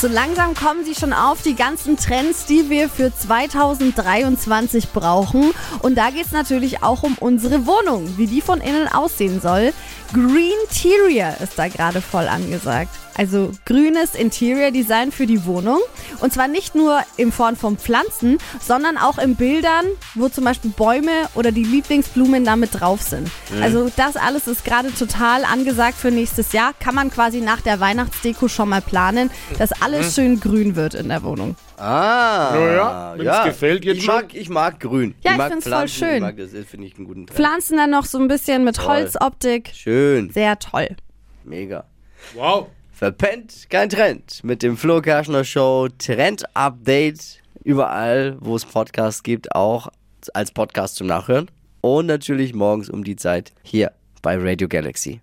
So langsam kommen sie schon auf, die ganzen Trends, die wir für 2023 brauchen. Und da geht es natürlich auch um unsere Wohnung, wie die von innen aussehen soll. Green Interior ist da gerade voll angesagt. Also grünes Interior Design für die Wohnung. Und zwar nicht nur in Form von Pflanzen, sondern auch in Bildern, wo zum Beispiel Bäume oder die Lieblingsblumen damit drauf sind. Also das alles ist gerade total angesagt für nächstes Jahr. Kann man quasi nach der Weihnachtsdeko schon mal planen, dass alles schön grün wird in der Wohnung. Ah, Ja, ja, wenn's gefällt jetzt ich schon. mag, ich mag grün. Ja, ich ich mag find's voll Pflanzen, schön. Ich mag das, finde ich einen guten Trend. Pflanzen dann noch so ein bisschen mit Holzoptik. Schön, Sehr toll. mega. Wow. Verpennt kein Trend mit dem Flo Kerschner Show Trend Update überall, wo es Podcasts gibt, auch als Podcast zum Nachhören und natürlich morgens um die Zeit hier bei Radio Galaxy.